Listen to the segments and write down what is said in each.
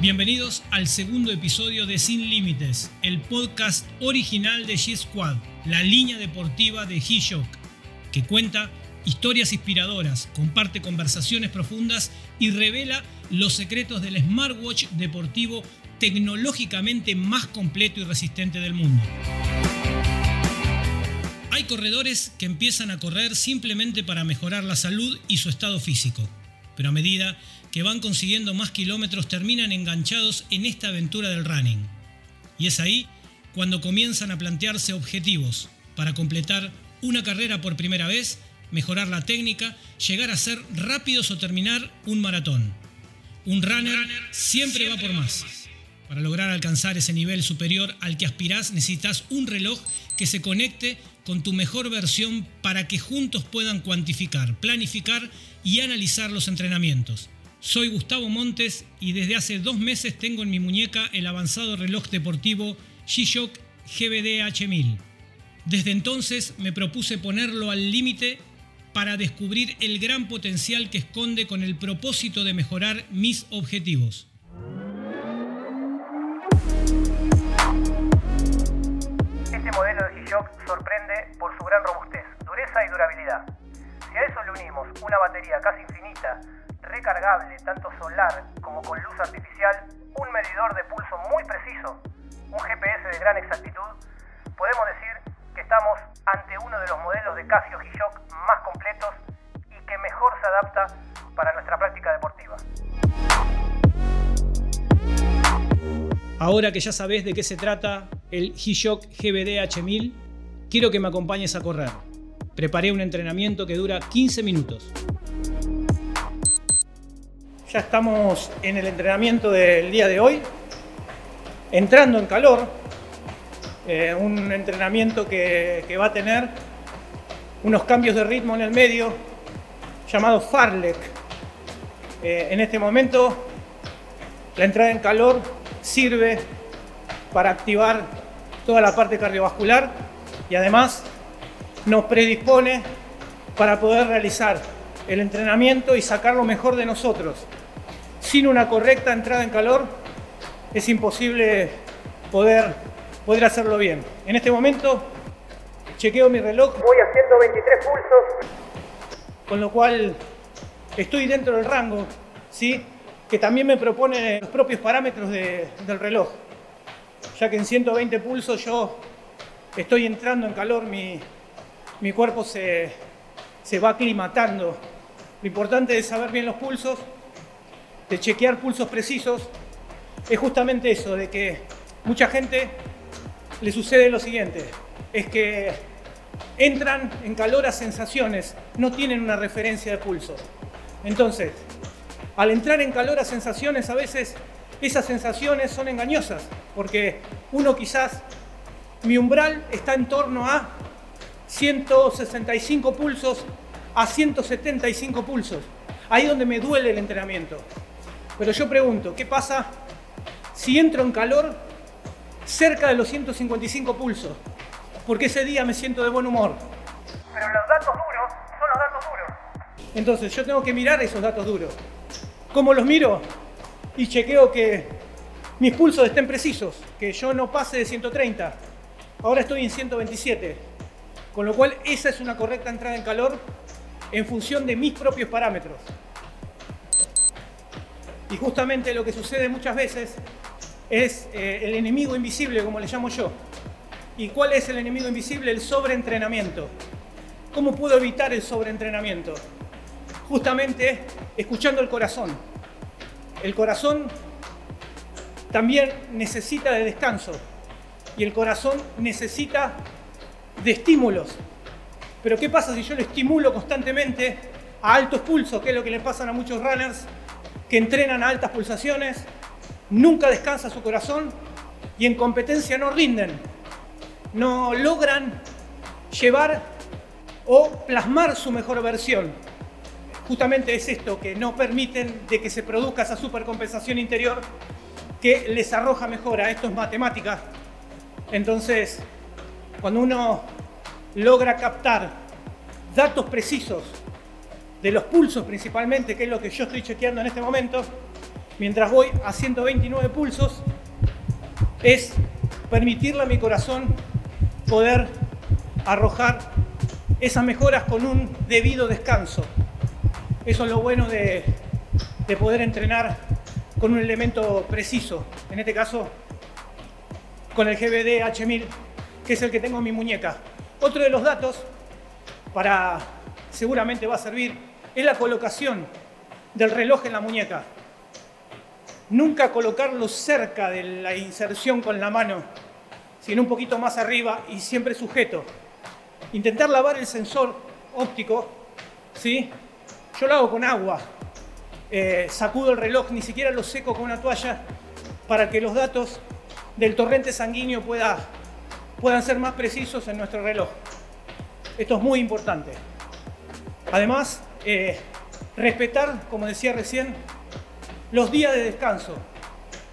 Bienvenidos al segundo episodio de Sin Límites, el podcast original de G-Squad, la línea deportiva de G-Shock, que cuenta historias inspiradoras, comparte conversaciones profundas y revela los secretos del smartwatch deportivo tecnológicamente más completo y resistente del mundo. Hay corredores que empiezan a correr simplemente para mejorar la salud y su estado físico, pero a medida que van consiguiendo más kilómetros terminan enganchados en esta aventura del running. Y es ahí cuando comienzan a plantearse objetivos para completar una carrera por primera vez, mejorar la técnica, llegar a ser rápidos o terminar un maratón. Un runner siempre va por más. Para lograr alcanzar ese nivel superior al que aspirás necesitas un reloj que se conecte con tu mejor versión para que juntos puedan cuantificar, planificar y analizar los entrenamientos. Soy Gustavo Montes y desde hace dos meses tengo en mi muñeca el avanzado reloj deportivo G-Shock GBD H1000. Desde entonces me propuse ponerlo al límite para descubrir el gran potencial que esconde con el propósito de mejorar mis objetivos. G-Shock sorprende por su gran robustez, dureza y durabilidad. Si a eso le unimos una batería casi infinita, recargable tanto solar como con luz artificial, un medidor de pulso muy preciso, un GPS de gran exactitud, podemos decir que estamos ante uno de los modelos de Casio G-Shock más completos y que mejor se adapta para nuestra práctica deportiva. Ahora que ya sabes de qué se trata el G-Shock GBD H1000, quiero que me acompañes a correr. Preparé un entrenamiento que dura 15 minutos. Ya estamos en el entrenamiento del día de hoy, entrando en calor, eh, un entrenamiento que, va a tener unos cambios de ritmo en el medio, llamado Farlek. Eh, en este momento, la entrada en calor sirve para activar toda la parte cardiovascular y además nos predispone para poder realizar el entrenamiento y sacar lo mejor de nosotros. Sin una correcta entrada en calor es imposible poder, poder hacerlo bien. En este momento chequeo mi reloj, Voy a 123 pulsos. con lo cual estoy dentro del rango, ¿sí? que también me propone los propios parámetros de- del reloj. Ya que en 120 pulsos yo estoy entrando en calor, mi, cuerpo se, se va aclimatando. Lo importante de saber bien los pulsos, de chequear pulsos precisos, es justamente eso, de que mucha gente le sucede lo siguiente, es que entran en calor a sensaciones, no tienen una referencia de pulso. Entonces, al entrar en calor a sensaciones, a veces esas sensaciones son engañosas, porque uno quizás, mi umbral está en torno a 165 pulsos a 175 pulsos. Ahí donde me duele el entrenamiento. Pero yo pregunto, ¿qué pasa si entro en calor cerca de los 155 pulsos? Porque ese día me siento de buen humor. Pero los datos duros son los datos duros. Entonces yo tengo que mirar esos datos duros. ¿Cómo los miro? Y chequeo que mis pulsos estén precisos, que yo no pase de 130. Ahora estoy en 127. Con lo cual esa es una correcta entrada en calor en función de mis propios parámetros. Y justamente lo que sucede muchas veces es eh, el enemigo invisible, como le llamo yo. ¿Y cuál es el enemigo invisible? El sobreentrenamiento. ¿Cómo puedo evitar el sobreentrenamiento? Justamente escuchando el corazón. El corazón también necesita de descanso y el corazón necesita de estímulos. Pero ¿qué pasa si yo lo estimulo constantemente a altos pulsos, que es lo que le pasan a muchos runners que entrenan a altas pulsaciones, nunca descansa su corazón y en competencia no rinden, no logran llevar o plasmar su mejor versión. Justamente es esto que no permiten de que se produzca esa supercompensación interior que les arroja mejora. Esto es matemática. Entonces, cuando uno logra captar datos precisos de los pulsos principalmente, que es lo que yo estoy chequeando en este momento, mientras voy a 129 pulsos, es permitirle a mi corazón poder arrojar esas mejoras con un debido descanso. Eso es lo bueno de, de poder entrenar con un elemento preciso, en este caso con el GBD H1000, que es el que tengo en mi muñeca. Otro de los datos, para seguramente va a servir, es la colocación del reloj en la muñeca. Nunca colocarlo cerca de la inserción con la mano, sino un poquito más arriba y siempre sujeto. Intentar lavar el sensor óptico, ¿sí? Yo lo hago con agua, eh, sacudo el reloj, ni siquiera lo seco con una toalla para que los datos del torrente sanguíneo pueda, puedan ser más precisos en nuestro reloj. Esto es muy importante. Además, eh, respetar, como decía recién, los días de descanso.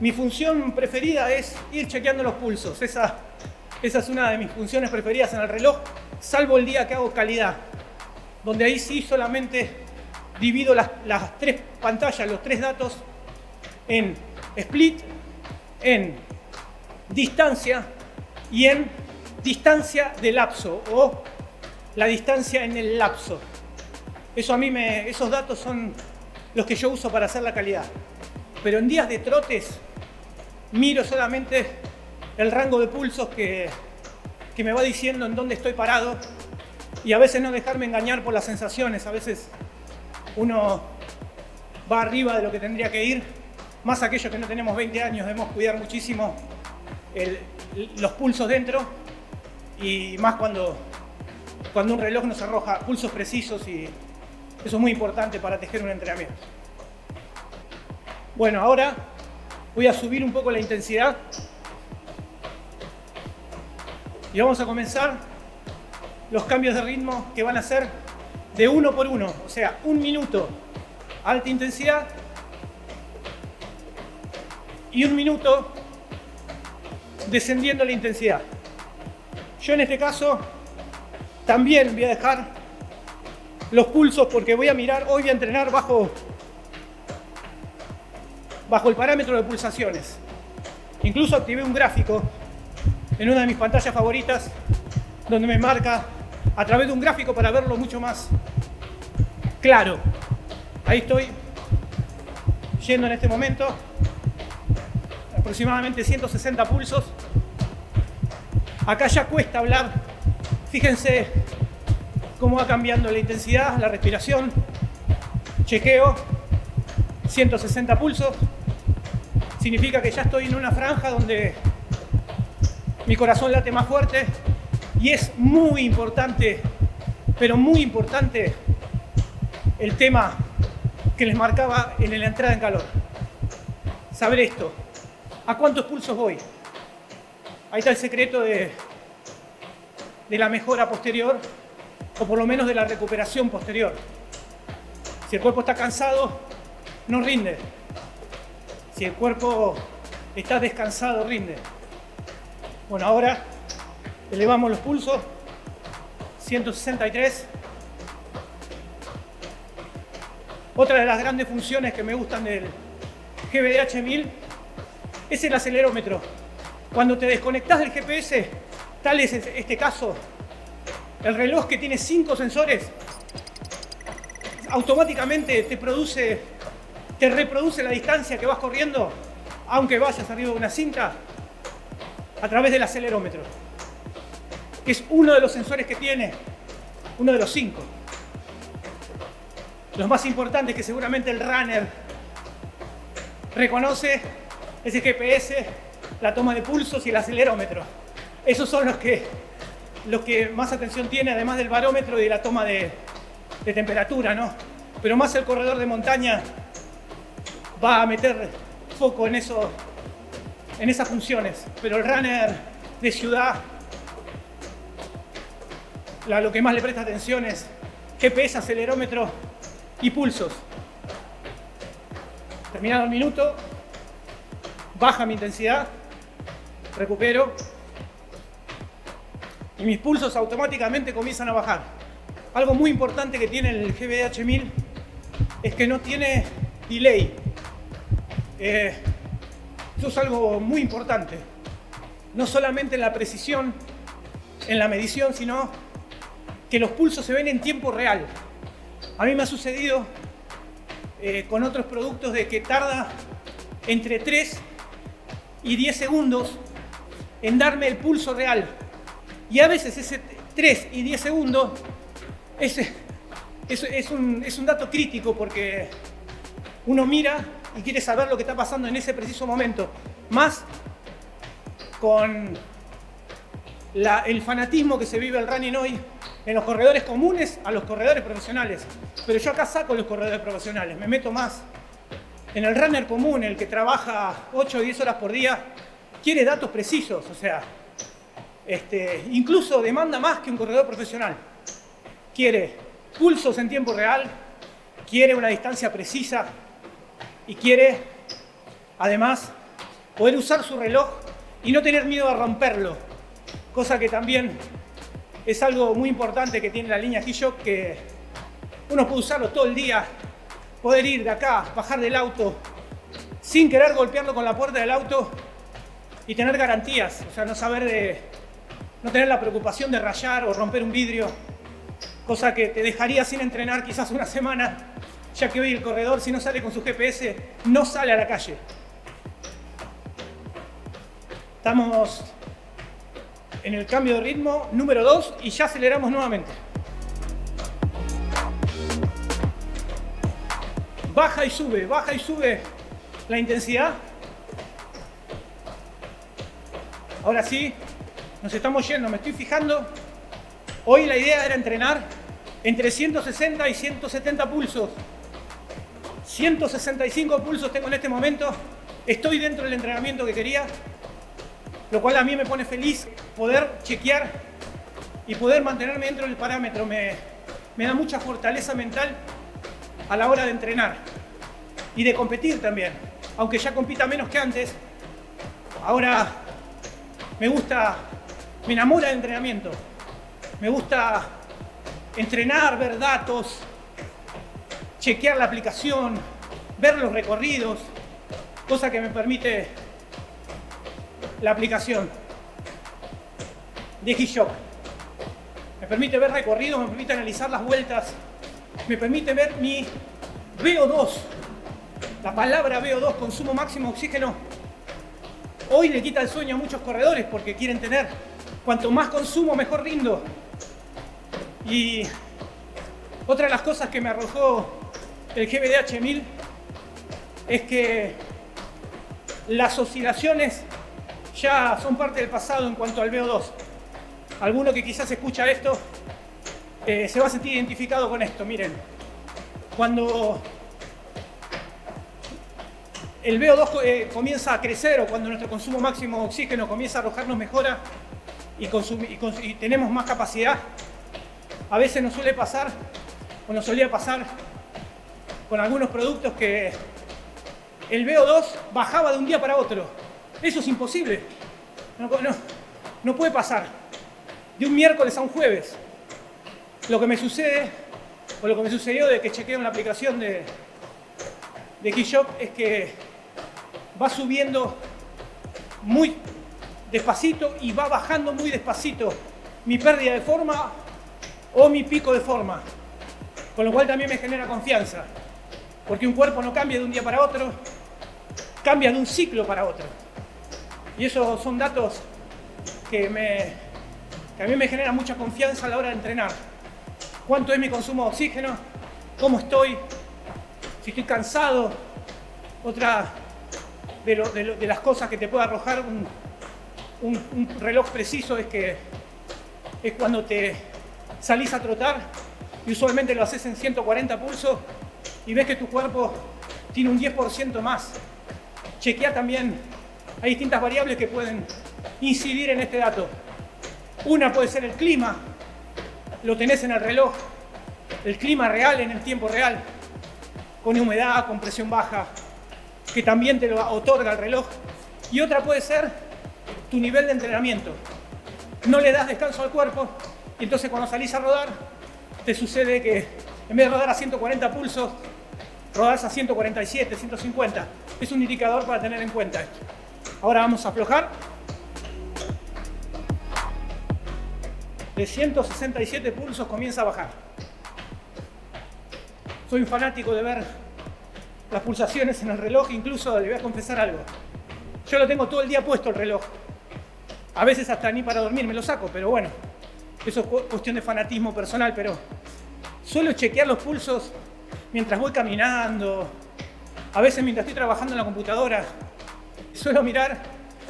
Mi función preferida es ir chequeando los pulsos. Esa es una de mis funciones preferidas en el reloj, salvo el día que hago calidad, donde ahí sí solamente divido las, tres pantallas, los tres datos, en split, en distancia y en distancia de lapso o la distancia en el lapso. Eso a mí me, esos datos son los que yo uso para hacer la calidad. Pero en días de trotes miro solamente el rango de pulsos que, que me va diciendo en dónde estoy parado y a veces no dejarme engañar por las sensaciones. A veces uno va arriba de lo que tendría que ir. Más aquellos que no tenemos 20 años debemos cuidar muchísimo los pulsos dentro y más cuando, cuando un reloj nos arroja pulsos precisos y eso es muy importante para tejer un entrenamiento. Bueno, ahora voy a subir un poco la intensidad y vamos a comenzar los cambios de ritmo que van a ser de uno por uno, o sea, un minuto alta intensidad y un minuto descendiendo la intensidad. Yo en este caso también voy a dejar los pulsos porque voy a mirar, hoy voy a entrenar bajo, bajo el parámetro de pulsaciones. Incluso activé un gráfico en una de mis pantallas favoritas donde me marca a través de un gráfico para verlo mucho más claro. Ahí estoy yendo en este momento aproximadamente 160 pulsos. Acá ya cuesta hablar. Fíjense cómo va cambiando la intensidad, la respiración. Chequeo, 160 pulsos. Significa que ya estoy en una franja donde mi corazón late más fuerte y es muy importante, pero muy importante el tema que les marcaba en la entrada en calor. Saber esto, ¿A cuántos pulsos voy? Ahí está el secreto de, la mejora posterior, o por lo menos de la recuperación posterior. Si el cuerpo está cansado, no rinde. Si el cuerpo está descansado, rinde. Bueno, ahora elevamos los pulsos. 163. Otra de las grandes funciones que me gustan del GBDH 1000 es el acelerómetro. Cuando te desconectas del GPS, tal es este caso, el reloj que tiene cinco sensores, automáticamente te produce, te reproduce la distancia que vas corriendo, aunque vayas arriba de una cinta, a través del acelerómetro, es uno de los sensores que tiene, uno de los cinco. Los más importantes que seguramente el runner reconoce ese GPS, la toma de pulsos y el acelerómetro. Esos son los que, los que más atención tiene, además del barómetro y de la toma de, temperatura, ¿no? Pero más el corredor de montaña va a meter foco en, eso, en esas funciones. Pero el runner de ciudad, lo que más le presta atención es GPS, acelerómetro y pulsos. Terminado el minuto, baja mi intensidad, recupero y mis pulsos automáticamente comienzan a bajar. Algo muy importante que tiene el GBH 1000 es que no tiene delay. Eh, eso es algo muy importante. No solamente en la precisión, en la medición, sino que los pulsos se ven en tiempo real. A mí me ha sucedido eh, con otros productos de que tarda entre 3 y 10 segundos en darme el pulso real. Y a veces ese 3 y 10 segundos es, un dato crítico porque uno mira y quiere saber lo que está pasando en ese preciso momento. Más con el fanatismo que se vive el running hoy en los corredores comunes a los corredores profesionales. Pero yo acá saco los corredores profesionales, me meto más. En el runner común, el que trabaja 8 o 10 horas por día, quiere datos precisos, o sea, este, incluso demanda más que un corredor profesional. Quiere pulsos en tiempo real, quiere una distancia precisa y quiere, además, poder usar su reloj y no tener miedo a romperlo, cosa que también es algo muy importante que tiene la línea G-Shock, que uno puede usarlo todo el día, poder ir de acá, bajar del auto, sin querer golpearlo con la puerta del auto y tener garantías, o sea, no saber de, no tener la preocupación de rayar o romper un vidrio, cosa que te dejaría sin entrenar quizás una semana, ya que hoy el corredor si no sale con su GPS no sale a la calle. Estamos en el cambio de ritmo número 2 y ya aceleramos nuevamente. Baja y sube, baja y sube la intensidad. Ahora sí, nos estamos yendo, me estoy fijando. Hoy la idea era entrenar entre 160 y 170 pulsos. 165 pulsos tengo en este momento. Estoy dentro del entrenamiento que quería lo cual a mí me pone feliz poder chequear y poder mantenerme dentro del parámetro. Me, da mucha fortaleza mental a la hora de entrenar y de competir también. Aunque ya compita menos que antes, ahora me gusta, me enamora el entrenamiento. Me gusta entrenar, ver datos, chequear la aplicación, ver los recorridos, cosa que me permite la aplicación de G-Shock. Me permite ver recorridos, me permite analizar las vueltas, me permite ver mi VO2. La palabra VO2, consumo máximo de oxígeno, hoy le quita el sueño a muchos corredores porque quieren tener cuanto más consumo, mejor rindo. Y otra de las cosas que me arrojó el GBDH 1000 es que las oscilaciones ya son parte del pasado en cuanto al VO2. Alguno que quizás escucha esto eh, se va a sentir identificado con esto. Miren, cuando el VO2 eh, comienza a crecer o cuando nuestro consumo máximo de oxígeno comienza a arrojarnos mejora y, y tenemos más capacidad, a veces nos suele pasar o nos solía pasar con algunos productos que el VO2 bajaba de un día para otro eso es imposible. No, puede pasar. De un miércoles a un jueves. Lo que me sucede, o lo que me sucedió de que chequeo en la aplicación de, de Keyshop es que va subiendo muy despacito y va bajando muy despacito mi pérdida de forma o mi pico de forma. Con lo cual también me genera confianza. Porque un cuerpo no cambia de un día para otro, cambia de un ciclo para otro. Y esos son datos que, me, a mí me generan mucha confianza a la hora de entrenar. ¿Cuánto es mi consumo de oxígeno? ¿Cómo estoy? Si estoy cansado. Otra de, las cosas que te puede arrojar un, reloj preciso es que es cuando te salís a trotar y usualmente lo haces en 140 pulsos y ves que tu cuerpo tiene un 10% más. Chequea también hay distintas variables que pueden incidir en este dato. Una puede ser el clima, lo tenés en el reloj, el clima real en el tiempo real, con humedad, con presión baja, que también te lo otorga el reloj. Y otra puede ser tu nivel de entrenamiento. no le das descanso al cuerpo y entonces cuando salís a rodar te sucede que en vez de rodar a 140 pulsos, rodás a 147, 150. Es un indicador para tener en cuenta. Ahora vamos a aflojar. De 167 pulsos comienza a bajar. Soy un fanático de ver las pulsaciones en el reloj, incluso le voy a confesar algo. Yo lo tengo todo el día puesto el reloj. A veces hasta ni para dormir me lo saco, pero bueno, eso es cuestión de fanatismo personal, pero suelo chequear los pulsos mientras voy caminando, a veces mientras estoy trabajando en la computadora. Suelo mirar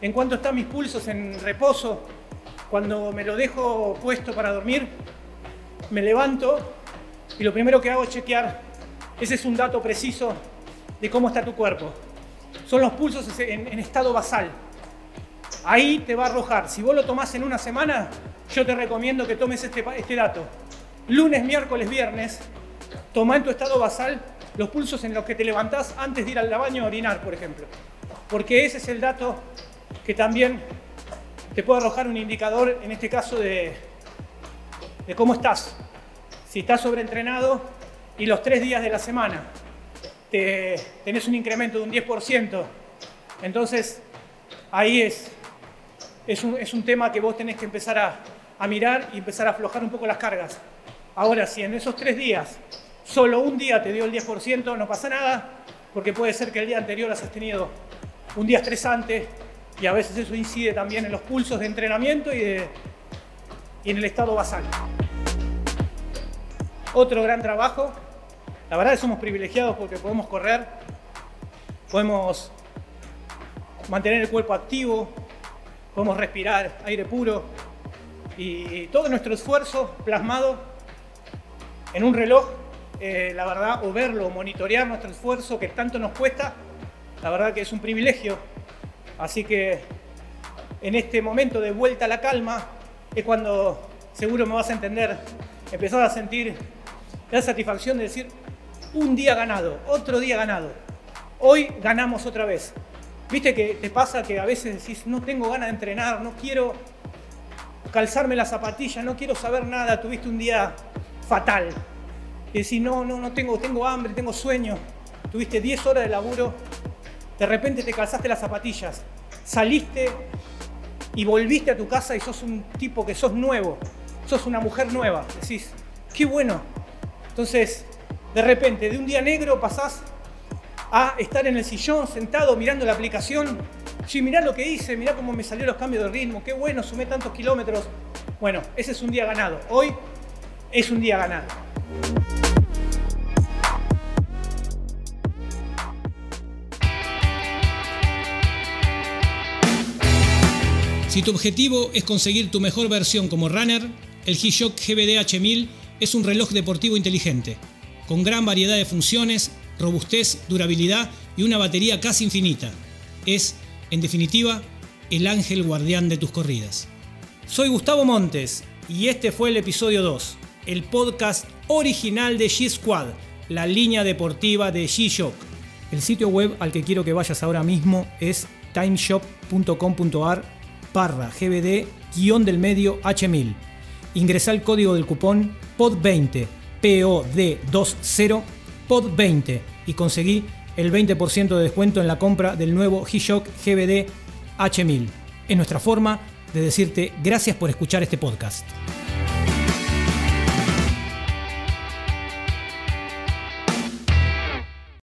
en cuánto están mis pulsos en reposo. Cuando me lo dejo puesto para dormir, me levanto y lo primero que hago es chequear. Ese es un dato preciso de cómo está tu cuerpo. Son los pulsos en, estado basal. Ahí te va a arrojar. Si vos lo tomás en una semana, yo te recomiendo que tomes este, este dato. Lunes, miércoles, viernes, toma en tu estado basal los pulsos en los que te levantás antes de ir al baño a orinar, por ejemplo. Porque ese es el dato que también te puede arrojar un indicador, en este caso, de, cómo estás. Si estás sobreentrenado y los tres días de la semana te, tenés un incremento de un 10%, entonces ahí es, es, un, es un tema que vos tenés que empezar a, a mirar y empezar a aflojar un poco las cargas. Ahora, si en esos tres días solo un día te dio el 10%, no pasa nada, porque puede ser que el día anterior has tenido un día estresante y a veces eso incide también en los pulsos de entrenamiento y, en el estado basal. Otro gran trabajo, la verdad es que somos privilegiados porque podemos correr, podemos mantener el cuerpo activo, podemos respirar aire puro y todo nuestro esfuerzo plasmado en un reloj eh, la verdad, o verlo, monitorear nuestro esfuerzo que tanto nos cuesta, la verdad que es un privilegio. Así que en este momento de vuelta a la calma es cuando seguro me vas a entender, empezar a sentir la satisfacción de decir, un día ganado, otro día ganado, hoy ganamos otra vez. Viste que te pasa que a veces decís, no tengo ganas de entrenar, no quiero calzarme la zapatilla, no quiero saber nada, tuviste un día fatal y decís, no, no, no tengo, tengo hambre, tengo sueño, tuviste 10 horas de laburo, de repente te calzaste las zapatillas, saliste y volviste a tu casa y sos un tipo que sos nuevo, sos una mujer nueva, decís, qué bueno. Entonces, de repente, de un día negro pasás a estar en el sillón sentado mirando la aplicación. Sí, mirá lo que hice, mirá cómo me salió los cambios de ritmo, qué bueno, sumé tantos kilómetros. Bueno, ese es un día ganado. Hoy es un día ganado. Si tu objetivo es conseguir tu mejor versión como runner, el G-Shock GBD H1000 es un reloj deportivo inteligente, con gran variedad de funciones, robustez, durabilidad y una batería casi infinita. Es, en definitiva, el ángel guardián de tus corridas. Soy Gustavo Montes y este fue el episodio 2, el podcast original de G-Squad, la línea deportiva de G-Shock. El sitio web al que quiero que vayas ahora mismo es timeshop.com.ar barra GBD guion del medio H1000. Ingresa el código del cupón POD20 POD20 POD20 y conseguí el 20% de descuento en la compra del nuevo G-Shock GBD H1000. Es nuestra forma de decirte gracias por escuchar este podcast.